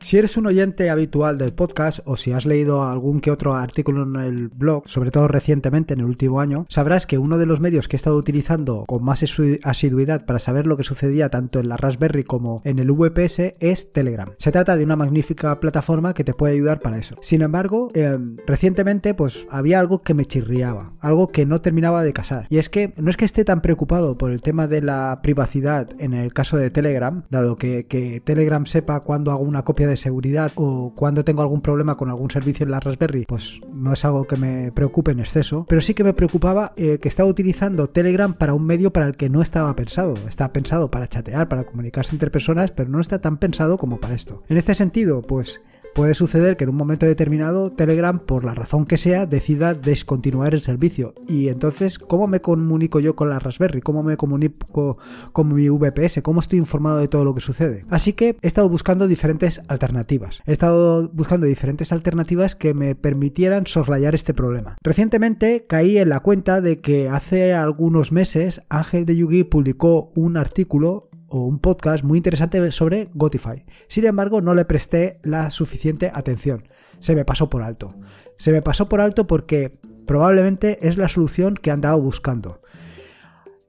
Si eres un oyente habitual del podcast o si has leído algún que otro artículo en el blog, sobre todo recientemente en el último año, sabrás que uno de los medios que he estado utilizando con más asiduidad para saber lo que sucedía tanto en la Raspberry como en el VPS es Telegram. Se trata de una magnífica plataforma que te puede ayudar para eso. Sin embargo, em, recientemente pues había algo que me chirriaba, algo que no terminaba de casar. Y es que no es que esté tan preocupado por el tema de la privacidad en el caso de Telegram, dado que, que Telegram sepa cuando hago una copia de seguridad o cuando tengo algún problema con algún servicio en la Raspberry, pues no es algo que me preocupe en exceso, pero sí que me preocupaba eh, que estaba utilizando Telegram para un medio para el que no estaba pensado. Está pensado para chatear, para comunicarse entre personas, pero no está tan pensado como para esto. En este sentido, pues puede suceder que en un momento determinado Telegram, por la razón que sea, decida descontinuar el servicio. Y entonces, ¿cómo me comunico yo con la Raspberry? ¿Cómo me comunico con mi VPS? ¿Cómo estoy informado de todo lo que sucede? Así que he estado buscando diferentes alternativas. He estado buscando diferentes alternativas que me permitieran soslayar este problema. Recientemente caí en la cuenta de que hace algunos meses Ángel de Yugi publicó un artículo o un podcast muy interesante sobre Gotify. Sin embargo, no le presté la suficiente atención. Se me pasó por alto. Se me pasó por alto porque probablemente es la solución que andaba buscando.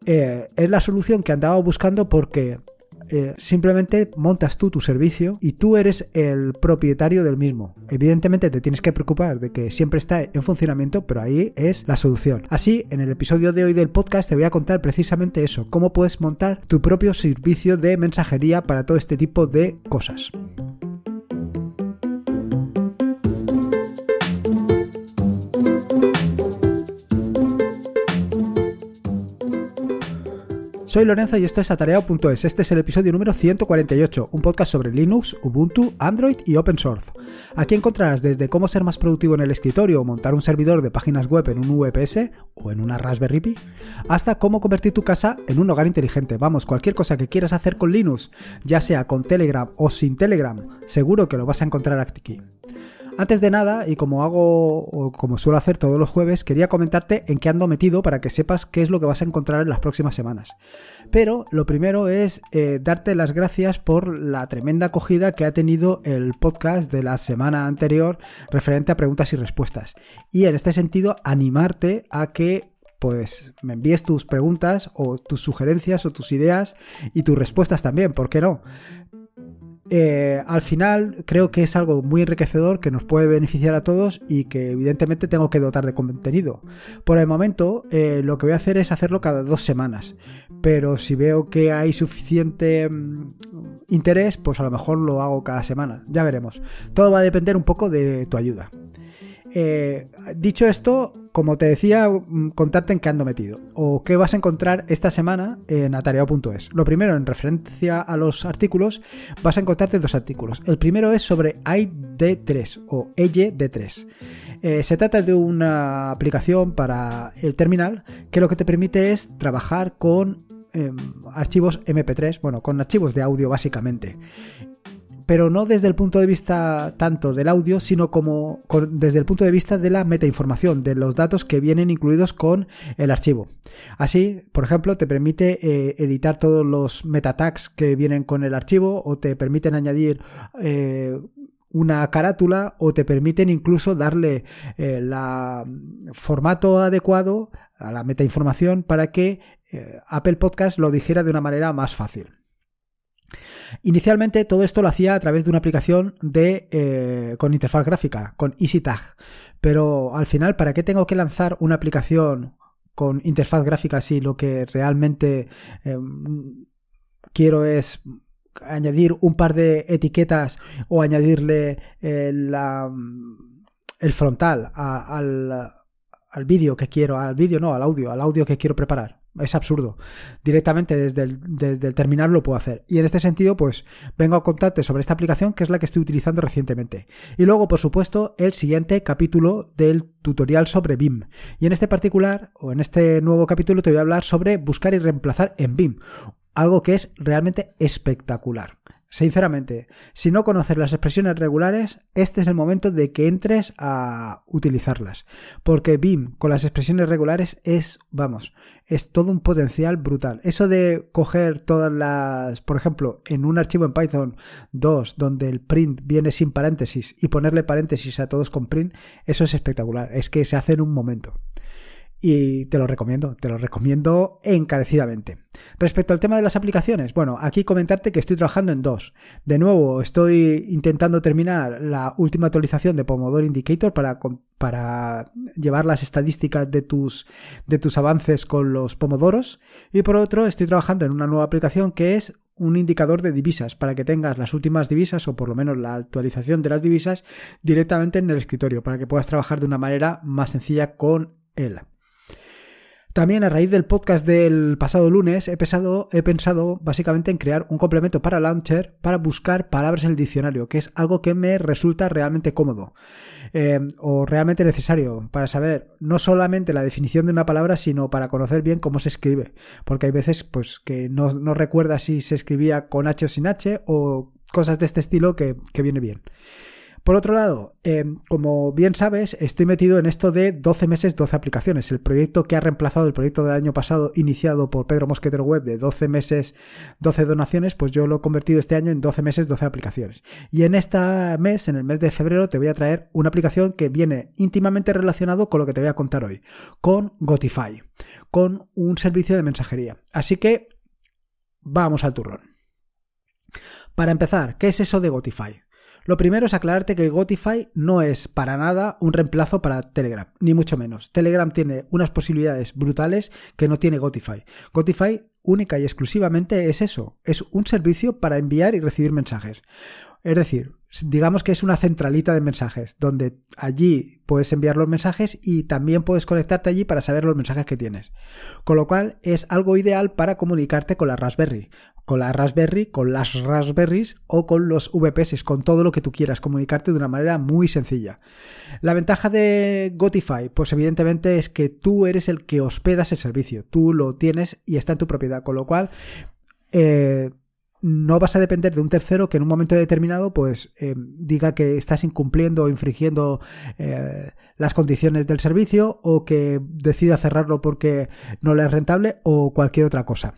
Eh, es la solución que andaba buscando porque eh, simplemente montas tú tu servicio y tú eres el propietario del mismo. Evidentemente te tienes que preocupar de que siempre está en funcionamiento, pero ahí es la solución. Así, en el episodio de hoy del podcast te voy a contar precisamente eso, cómo puedes montar tu propio servicio de mensajería para todo este tipo de cosas. Soy Lorenzo y esto es Atareado.es. Este es el episodio número 148, un podcast sobre Linux, Ubuntu, Android y Open Source. Aquí encontrarás desde cómo ser más productivo en el escritorio o montar un servidor de páginas web en un VPS o en una Raspberry Pi, hasta cómo convertir tu casa en un hogar inteligente. Vamos, cualquier cosa que quieras hacer con Linux, ya sea con Telegram o sin Telegram, seguro que lo vas a encontrar aquí. Antes de nada, y como hago o como suelo hacer todos los jueves, quería comentarte en qué ando metido para que sepas qué es lo que vas a encontrar en las próximas semanas. Pero lo primero es eh, darte las gracias por la tremenda acogida que ha tenido el podcast de la semana anterior referente a preguntas y respuestas. Y en este sentido, animarte a que pues me envíes tus preguntas o tus sugerencias o tus ideas y tus respuestas también, ¿por qué no? Eh, al final creo que es algo muy enriquecedor que nos puede beneficiar a todos y que evidentemente tengo que dotar de contenido. Por el momento eh, lo que voy a hacer es hacerlo cada dos semanas, pero si veo que hay suficiente mm, interés, pues a lo mejor lo hago cada semana, ya veremos. Todo va a depender un poco de tu ayuda. Eh, dicho esto, como te decía, mm, contarte en qué ando metido o qué vas a encontrar esta semana en atareado.es. Lo primero, en referencia a los artículos, vas a encontrarte dos artículos. El primero es sobre ID3 o EYD3. Eh, se trata de una aplicación para el terminal que lo que te permite es trabajar con em, archivos MP3, bueno, con archivos de audio básicamente pero no desde el punto de vista tanto del audio, sino como desde el punto de vista de la metainformación, de los datos que vienen incluidos con el archivo. Así, por ejemplo, te permite eh, editar todos los meta tags que vienen con el archivo o te permiten añadir eh, una carátula o te permiten incluso darle el eh, formato adecuado a la metainformación para que Apple Podcast lo dijera de una manera más fácil. Inicialmente todo esto lo hacía a través de una aplicación de, eh, con interfaz gráfica, con EasyTag. Pero al final, ¿para qué tengo que lanzar una aplicación con interfaz gráfica si lo que realmente em, quiero es añadir un par de etiquetas o añadirle eh, el frontal al, al vídeo que quiero, al vídeo no, al audio, al audio que quiero preparar? Es absurdo. Directamente desde el, desde el terminal lo puedo hacer. Y en este sentido, pues vengo a contarte sobre esta aplicación que es la que estoy utilizando recientemente. Y luego, por supuesto, el siguiente capítulo del tutorial sobre BIM. Y en este particular, o en este nuevo capítulo, te voy a hablar sobre buscar y reemplazar en BIM. Algo que es realmente espectacular. Sinceramente, si no conoces las expresiones regulares, este es el momento de que entres a utilizarlas. Porque BIM con las expresiones regulares es, vamos, es todo un potencial brutal. Eso de coger todas las, por ejemplo, en un archivo en Python 2 donde el print viene sin paréntesis y ponerle paréntesis a todos con print, eso es espectacular. Es que se hace en un momento y te lo recomiendo, te lo recomiendo encarecidamente. Respecto al tema de las aplicaciones, bueno, aquí comentarte que estoy trabajando en dos. De nuevo, estoy intentando terminar la última actualización de Pomodoro Indicator para, para llevar las estadísticas de tus, de tus avances con los pomodoros. Y por otro, estoy trabajando en una nueva aplicación que es un indicador de divisas para que tengas las últimas divisas o por lo menos la actualización de las divisas directamente en el escritorio para que puedas trabajar de una manera más sencilla con él. También a raíz del podcast del pasado lunes he pensado, he pensado básicamente en crear un complemento para Launcher para buscar palabras en el diccionario, que es algo que me resulta realmente cómodo eh, o realmente necesario para saber no solamente la definición de una palabra, sino para conocer bien cómo se escribe, porque hay veces pues que no, no recuerda si se escribía con H o sin H o cosas de este estilo que, que viene bien. Por otro lado, eh, como bien sabes, estoy metido en esto de 12 meses, 12 aplicaciones. El proyecto que ha reemplazado el proyecto del año pasado, iniciado por Pedro Mosquetero Web, de 12 meses, 12 donaciones, pues yo lo he convertido este año en 12 meses, 12 aplicaciones. Y en este mes, en el mes de febrero, te voy a traer una aplicación que viene íntimamente relacionado con lo que te voy a contar hoy, con Gotify, con un servicio de mensajería. Así que vamos al turrón. Para empezar, ¿qué es eso de Gotify? Lo primero es aclararte que Gotify no es para nada un reemplazo para Telegram, ni mucho menos. Telegram tiene unas posibilidades brutales que no tiene Gotify. Gotify única y exclusivamente es eso, es un servicio para enviar y recibir mensajes. Es decir, digamos que es una centralita de mensajes, donde allí puedes enviar los mensajes y también puedes conectarte allí para saber los mensajes que tienes. Con lo cual es algo ideal para comunicarte con la Raspberry con la Raspberry, con las Raspberries o con los VPS, con todo lo que tú quieras, comunicarte de una manera muy sencilla. La ventaja de Gotify, pues evidentemente es que tú eres el que hospedas el servicio, tú lo tienes y está en tu propiedad, con lo cual eh, no vas a depender de un tercero que en un momento determinado pues eh, diga que estás incumpliendo o infringiendo eh, las condiciones del servicio o que decida cerrarlo porque no le es rentable o cualquier otra cosa.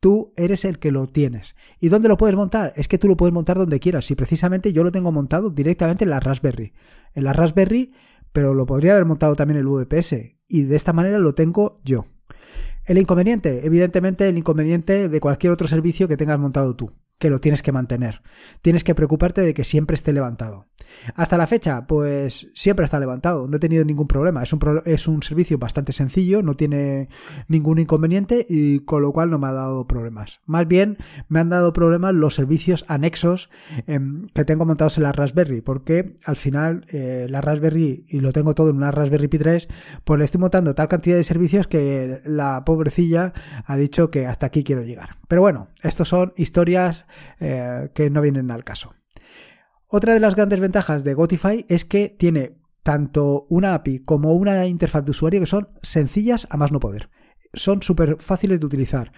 Tú eres el que lo tienes. ¿Y dónde lo puedes montar? Es que tú lo puedes montar donde quieras. Y precisamente yo lo tengo montado directamente en la Raspberry. En la Raspberry, pero lo podría haber montado también el VPS. Y de esta manera lo tengo yo. El inconveniente, evidentemente el inconveniente de cualquier otro servicio que tengas montado tú que lo tienes que mantener. Tienes que preocuparte de que siempre esté levantado. Hasta la fecha, pues siempre está levantado, no he tenido ningún problema. Es un, es un servicio bastante sencillo, no tiene ningún inconveniente y con lo cual no me ha dado problemas. Más bien me han dado problemas los servicios anexos em, que tengo montados en la Raspberry, porque al final eh, la Raspberry, y lo tengo todo en una Raspberry Pi 3, pues le estoy montando tal cantidad de servicios que la pobrecilla ha dicho que hasta aquí quiero llegar. Pero bueno, estos son historias eh, que no vienen al caso. Otra de las grandes ventajas de Gotify es que tiene tanto una API como una interfaz de usuario que son sencillas a más no poder. Son súper fáciles de utilizar.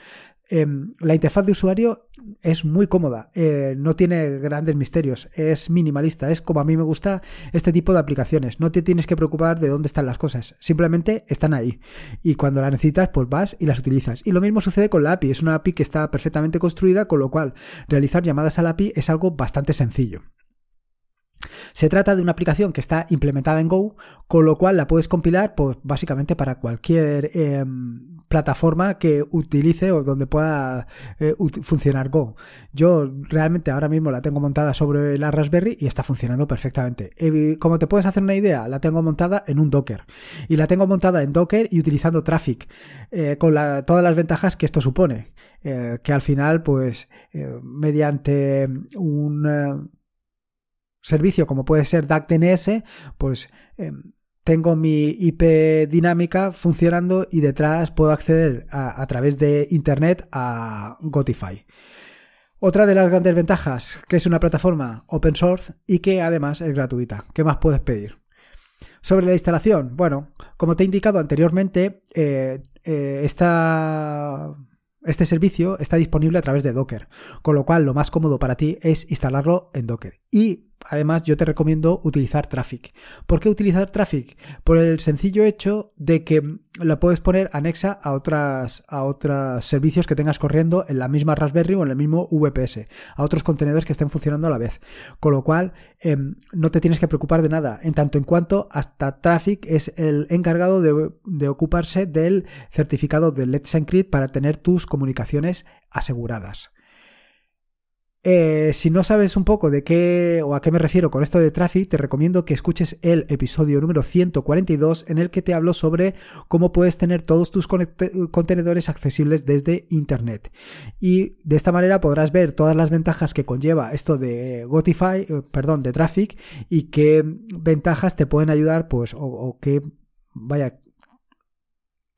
Em, la interfaz de usuario es muy cómoda, eh, no tiene grandes misterios, es minimalista, es como a mí me gusta este tipo de aplicaciones. No te tienes que preocupar de dónde están las cosas, simplemente están ahí. Y cuando las necesitas, pues vas y las utilizas. Y lo mismo sucede con la API, es una API que está perfectamente construida, con lo cual realizar llamadas a la API es algo bastante sencillo. Se trata de una aplicación que está implementada en Go, con lo cual la puedes compilar pues, básicamente para cualquier em, plataforma que utilice o donde pueda eh, funcionar Go. Yo realmente ahora mismo la tengo montada sobre la Raspberry y está funcionando perfectamente. como te puedes hacer una idea, la tengo montada en un Docker. Y la tengo montada en Docker y utilizando Traffic, eh, con todas las ventajas que esto supone. Eh, que al final, pues, mediante un servicio como puede ser DACDNS, pues em, tengo mi IP dinámica funcionando y detrás puedo acceder a, través de Internet a Gotify. Otra de las grandes ventajas, que es una plataforma open source y que además es gratuita. ¿Qué más puedes pedir? Sobre la instalación, bueno, como te he indicado anteriormente, eh, eh, esta Este servicio está disponible a través de Docker, con lo cual lo más cómodo para ti es instalarlo en Docker. Y además yo te recomiendo utilizar Traffic. ¿Por qué utilizar Traffic? Por el sencillo hecho de que la puedes poner anexa a otras a otros servicios que tengas corriendo en la misma Raspberry o en el mismo VPS, a otros contenedores que estén funcionando a la vez. Con lo cual em, no te tienes que preocupar de nada, en tanto en cuanto hasta Traffic es el encargado de, de ocuparse del certificado de Let's Encrypt para tener tus comunicaciones aseguradas. Eh, si no sabes un poco de qué o a qué me refiero con esto de Traffic, te recomiendo que escuches el episodio número 142 en el que te hablo sobre cómo puedes tener todos tus contenedores accesibles desde Internet. Y de esta manera podrás ver todas las ventajas que conlleva esto de Gotify, eh, perdón, de Traffic y qué ventajas te pueden ayudar, pues, o, o qué, vaya,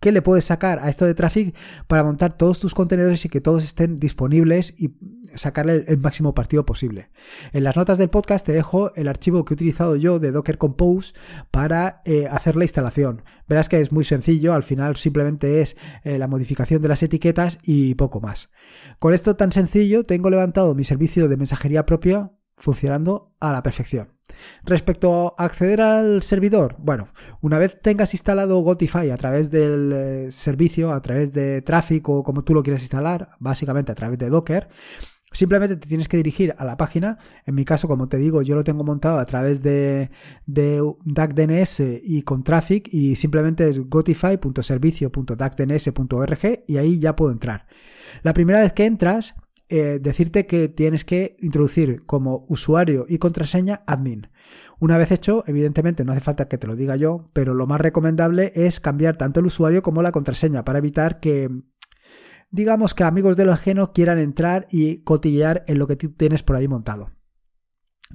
qué le puedes sacar a esto de Traffic para montar todos tus contenedores y que todos estén disponibles y sacarle el máximo partido posible. En las notas del podcast te dejo el archivo que he utilizado yo de Docker Compose para eh, hacer la instalación. Verás que es muy sencillo, al final simplemente es eh, la modificación de las etiquetas y poco más. Con esto tan sencillo tengo levantado mi servicio de mensajería propia funcionando a la perfección. Respecto a acceder al servidor, bueno, una vez tengas instalado Gotify a través del eh, servicio, a través de tráfico, como tú lo quieras instalar, básicamente a través de Docker, Simplemente te tienes que dirigir a la página. En mi caso, como te digo, yo lo tengo montado a través de, de DuckDNS y con Traffic y simplemente es gotify.servicio.duckdns.org y ahí ya puedo entrar. La primera vez que entras, eh, decirte que tienes que introducir como usuario y contraseña admin. Una vez hecho, evidentemente no hace falta que te lo diga yo, pero lo más recomendable es cambiar tanto el usuario como la contraseña para evitar que digamos que amigos de lo ajeno quieran entrar y cotillear en lo que tú tienes por ahí montado.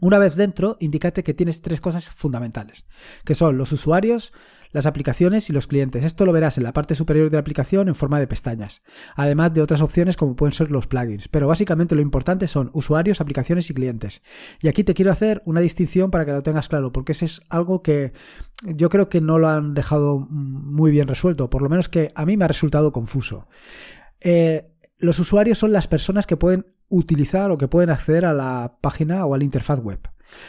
Una vez dentro, indícate que tienes tres cosas fundamentales, que son los usuarios, las aplicaciones y los clientes. Esto lo verás en la parte superior de la aplicación en forma de pestañas, además de otras opciones como pueden ser los plugins. Pero básicamente lo importante son usuarios, aplicaciones y clientes. Y aquí te quiero hacer una distinción para que lo tengas claro, porque ese es algo que yo creo que no lo han dejado muy bien resuelto, por lo menos que a mí me ha resultado confuso. Eh, los usuarios son las personas que pueden utilizar o que pueden acceder a la página o a la interfaz web.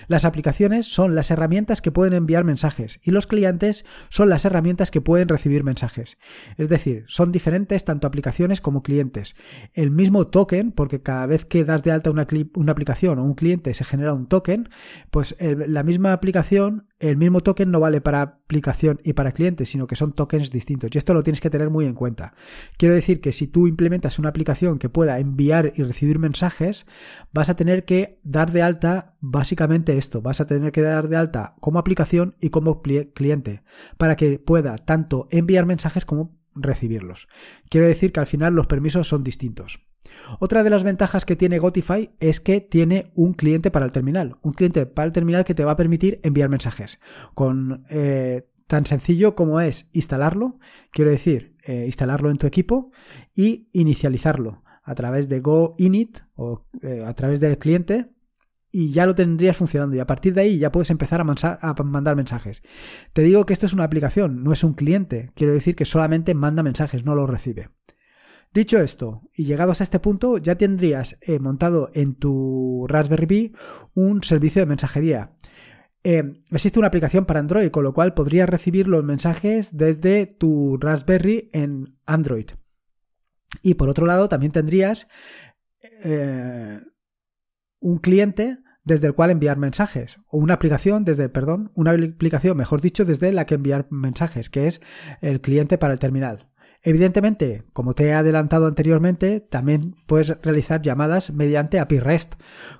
Las aplicaciones son las herramientas que pueden enviar mensajes y los clientes son las herramientas que pueden recibir mensajes. Es decir, son diferentes tanto aplicaciones como clientes. El mismo token, porque cada vez que das de alta una, aplicación o un cliente se genera un token, pues la misma aplicación el mismo token no vale para aplicación y para cliente, sino que son tokens distintos. Y esto lo tienes que tener muy en cuenta. Quiero decir que si tú implementas una aplicación que pueda enviar y recibir mensajes, vas a tener que dar de alta básicamente esto. Vas a tener que dar de alta como aplicación y como cliente para que pueda tanto enviar mensajes como recibirlos. Quiero decir que al final los permisos son distintos. Otra de las ventajas que tiene Gotify es que tiene un cliente para el terminal, un cliente para el terminal que te va a permitir enviar mensajes con eh, tan sencillo como es instalarlo, quiero decir, eh, instalarlo en tu equipo y inicializarlo a través de GoInit o eh, a través del cliente y ya lo tendrías funcionando y a partir de ahí ya puedes empezar a, a, mandar mensajes. Te digo que esto es una aplicación, no es un cliente, quiero decir que solamente manda mensajes, no los recibe. Dicho esto, y llegados a este punto, ya tendrías eh, montado en tu Raspberry Pi un servicio de mensajería. Eh, existe una aplicación para Android, con lo cual podrías recibir los mensajes desde tu Raspberry en Android. Y por otro lado, también tendrías eh, un cliente desde el cual enviar mensajes o una aplicación desde, perdón, una aplicación, mejor dicho, desde la que enviar mensajes, que es el cliente para el terminal. Evidentemente, como te he adelantado anteriormente, también puedes realizar llamadas mediante API REST,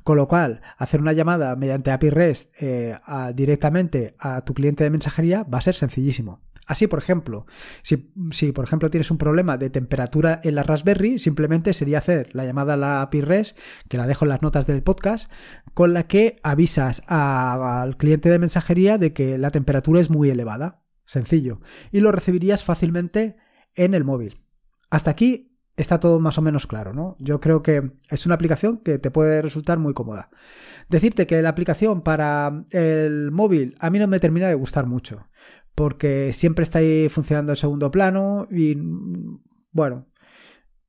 con lo cual hacer una llamada mediante API REST eh, directamente a tu cliente de mensajería va a ser sencillísimo. Así, por ejemplo, si, si, por ejemplo tienes un problema de temperatura en la Raspberry, simplemente sería hacer la llamada a la API REST, que la dejo en las notas del podcast, con la que avisas al cliente de mensajería de que la temperatura es muy elevada. Sencillo. Y lo recibirías fácilmente en el móvil. Hasta aquí está todo más o menos claro, ¿no? Yo creo que es una aplicación que te puede resultar muy cómoda. Decirte que la aplicación para el móvil a mí no me termina de gustar mucho, porque siempre está ahí funcionando en segundo plano y bueno,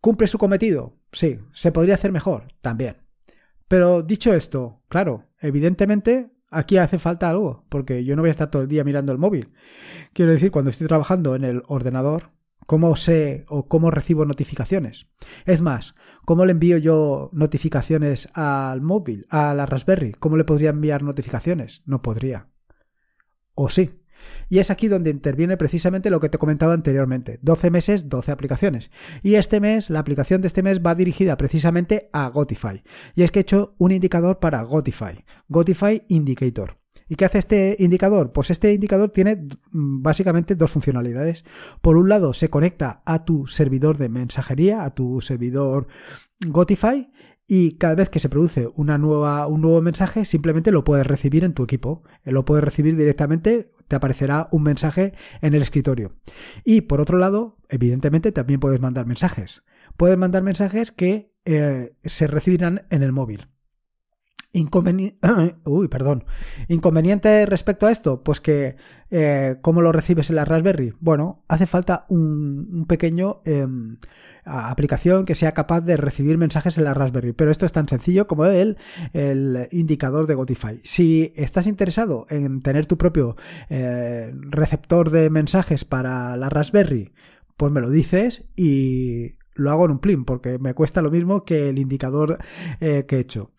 ¿Cumple su cometido? Sí. ¿Se podría hacer mejor? También. Pero dicho esto, claro, evidentemente aquí hace falta algo, porque yo no voy a estar todo el día mirando el móvil. Quiero decir, cuando estoy trabajando en el ordenador, ¿cómo sé o cómo recibo notificaciones? Es más, ¿cómo le envío yo notificaciones al móvil, a la Raspberry? ¿Cómo le podría enviar notificaciones? No podría. ¿O sí? Y es aquí donde interviene precisamente lo que te he comentado anteriormente. 12 meses, 12 aplicaciones. Y este mes, la aplicación de este mes va dirigida precisamente a Gotify. Y es que he hecho un indicador para Gotify. Gotify Indicator. ¿Y qué hace este indicador? Pues este indicador tiene mm, básicamente dos funcionalidades. Por un lado, se conecta a tu servidor de mensajería, a tu servidor Gotify, y cada vez que se produce una nueva, un nuevo mensaje, simplemente lo puedes recibir en tu equipo. Lo puedes recibir directamente, te aparecerá un mensaje en el escritorio. Y por otro lado, evidentemente también puedes mandar mensajes. Puedes mandar mensajes que eh, se recibirán en el móvil. Uy, perdón. Inconveniente respecto a esto, pues que eh, ¿cómo lo recibes en la Raspberry? Bueno, hace falta un, pequeño em, aplicación que sea capaz de recibir mensajes en la Raspberry. Pero esto es tan sencillo como el, el indicador de Gotify. Si estás interesado en tener tu propio eh, receptor de mensajes para la Raspberry, pues me lo dices y lo hago en un plin, porque me cuesta lo mismo que el indicador eh, que he hecho.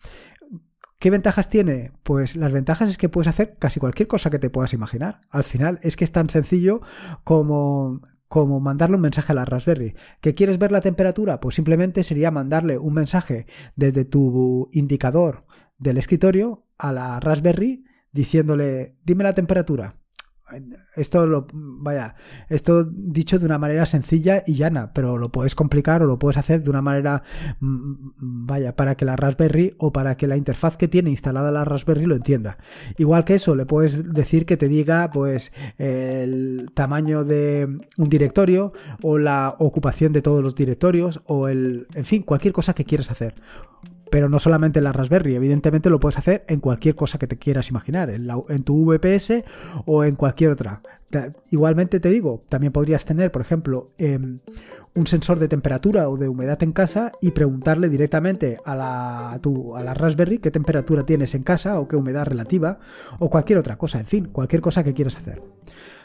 ¿Qué ventajas tiene? Pues las ventajas es que puedes hacer casi cualquier cosa que te puedas imaginar. Al final es que es tan sencillo como como mandarle un mensaje a la Raspberry. ¿Que quieres ver la temperatura? Pues simplemente sería mandarle un mensaje desde tu indicador del escritorio a la Raspberry diciéndole dime la temperatura esto lo vaya esto dicho de una manera sencilla y llana pero lo puedes complicar o lo puedes hacer de una manera mm, vaya para que la Raspberry o para que la interfaz que tiene instalada la Raspberry lo entienda. Igual que eso le puedes decir que te diga pues el tamaño de un directorio o la ocupación de todos los directorios o el en fin cualquier cosa que quieras hacer pero no solamente en la Raspberry, evidentemente lo puedes hacer en cualquier cosa que te quieras imaginar, en, tu VPS o en cualquier otra. Igualmente te digo, también podrías tener, por ejemplo, em, un sensor de temperatura o de humedad en casa y preguntarle directamente a la, a la Raspberry qué temperatura tienes en casa o qué humedad relativa o cualquier otra cosa, en fin, cualquier cosa que quieras hacer.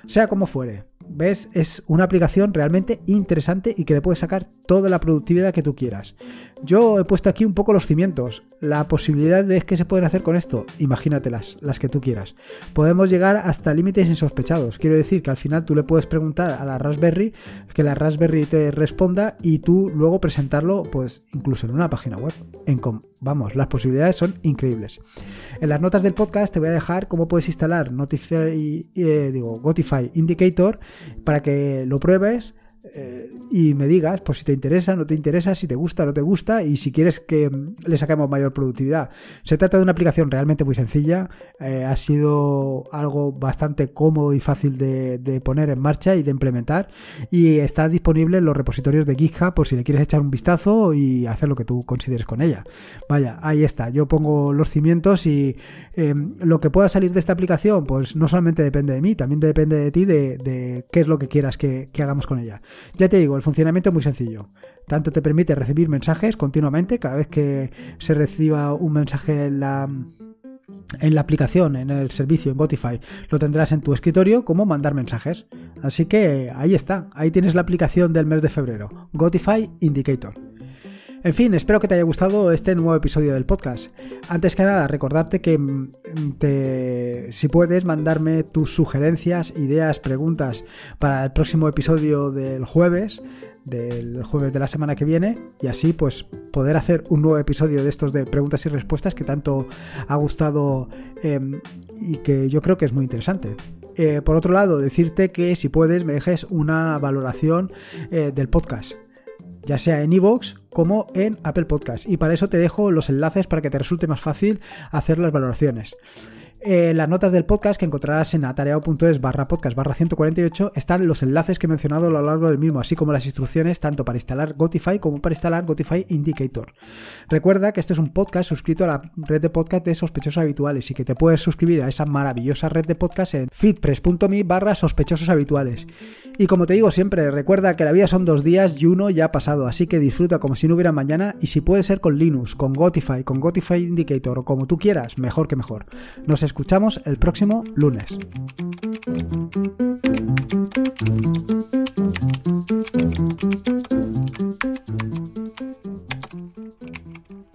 Sea como fuere, ¿ves? Es una aplicación realmente interesante y que le puedes sacar toda la productividad que tú quieras. Yo he puesto aquí un poco los cimientos. La posibilidad de que se pueden hacer con esto, imagínatelas, las que tú quieras. Podemos llegar hasta límites insospechados. Quiero decir que al final tú le puedes preguntar a la Raspberry, que la Raspberry te responda y tú luego presentarlo, pues incluso en una página web. En Vamos, las posibilidades son increíbles. En las notas del podcast te voy a dejar cómo puedes instalar Notify, eh, digo, Gotify Indicator para que lo pruebes eh, y me digas pues si te interesa, no te interesa, si te gusta, no te gusta y si quieres que le saquemos mayor productividad. Se trata de una aplicación realmente muy sencilla, eh, ha sido algo bastante cómodo y fácil de, poner en marcha y de implementar y está disponible en los repositorios de GitHub por si le quieres echar un vistazo y hacer lo que tú consideres con ella. Vaya, ahí está, yo pongo los cimientos y eh, lo que pueda salir de esta aplicación pues no solamente depende de mí, también depende de ti de, qué es lo que quieras que hagamos con ella. Ya te digo, el funcionamiento es muy sencillo. Tanto te permite recibir mensajes continuamente, cada vez que se reciba un mensaje en la en la aplicación, en el servicio, en Gotify, lo tendrás en tu escritorio como mandar mensajes. Así que ahí está, ahí tienes la aplicación del mes de febrero, Gotify Indicator. En fin, espero que te haya gustado este nuevo episodio del podcast. Antes que nada, recordarte que mm, si puedes mandarme tus sugerencias, ideas, preguntas para el próximo episodio del jueves, del jueves de la semana que viene, y así pues poder hacer un nuevo episodio de estos de preguntas y respuestas que tanto ha gustado em, y que yo creo que es muy interesante. Eh, por otro lado, decirte que si puedes me dejes una valoración eh, del podcast ya sea en iVoox como en Apple Podcast. Y para eso te dejo los enlaces para que te resulte más fácil hacer las valoraciones. En las notas del podcast que encontrarás en atareado.es barra podcast barra 148 están los enlaces que he mencionado a lo largo del mismo, así como las instrucciones tanto para instalar Gotify como para instalar Gotify Indicator. Recuerda que este es un podcast suscrito a la red de podcast de sospechosos habituales y que te puedes suscribir a esa maravillosa red de podcast en feedpress.me barra sospechosos habituales. Y como te digo siempre, recuerda que la vida son dos días y uno ya ha pasado, así que disfruta como si no hubiera mañana y si puede ser con Linux, con Gotify, con Gotify Indicator o como tú quieras, mejor que mejor. Nos escuchamos el próximo lunes.